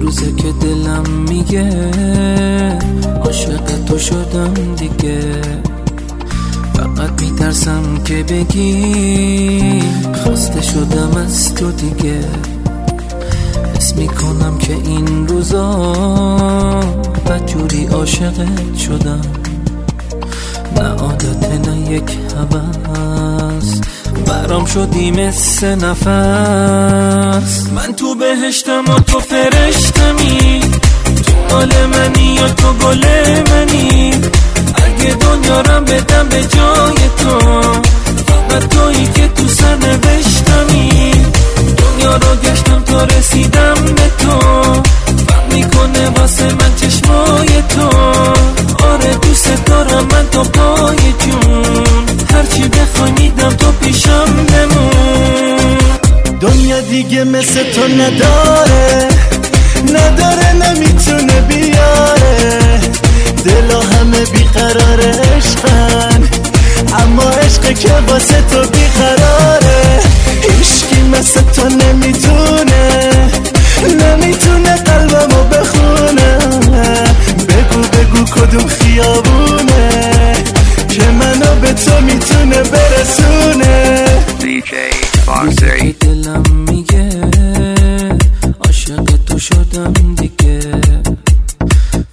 روزه که دلم میگه عاشق تو شدم دیگه. فقط میترسم که بگی خسته شدم از تو دیگه. حس می‌کنم که این روزا بدجوری عاشقت شدم. نه عادت نه یک هوس. برام شدی مثل نفس. من تو بهشتم و تو فرشتمی. تو مال منی یا تو گل منی. اگه دنیا بدم به جای تو. دنیا دیگه مثل تو نداره. نداره نمی‌تونه بیاره. دلا همه بیقرار عشقن. اما عشق که واسه تو بیقراره. هیشکی مثل تو نمی‌تونه. نمی‌تونه قلبمو بخونه. بگو بگو کدوم خیابونه که منو به تو می‌تونه برسونه. DJ که دلم میگه عاشق تو شدم دیگه.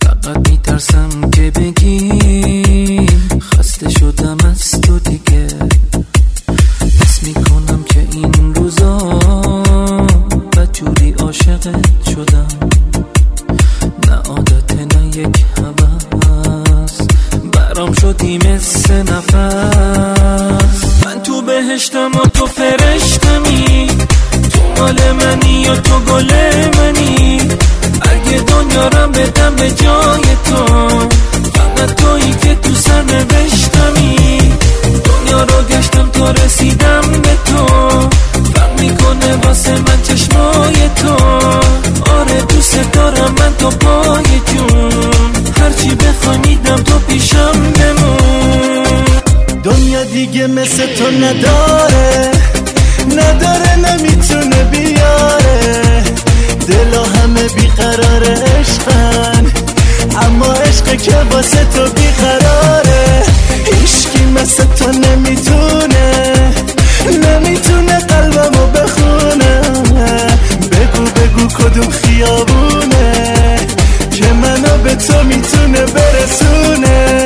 فقط میترسم که بگی خسته شدم از تو دیگه. حس می‌کنم که این روزا بدجوری عاشقت شدم. نه عادت نه یک هوس. برام شدی مثل تو بهشتم و تو فرشتمی. تو مال منی یا تو گل منی. اگه دنیا رم بدم به جای تو فقط تویی که تو سر نوشتمی. دنیا رو گشتم تا رسیدم به تو. فرق می‌کنه واسه من چشمای تو. آره دوست دارم من تو پای جون. دیگه مثل تو نداره. نداره نمی‌تونه بیاره. دلا همه بیقرار عشقن. اما عشق که واسه تو بیقراره. عشقی مثل تو نمی‌تونه. نمی‌تونه قلبمو بخونه. بگو بگو کدوم خیابونه. که منو به تو می‌تونه برسونه.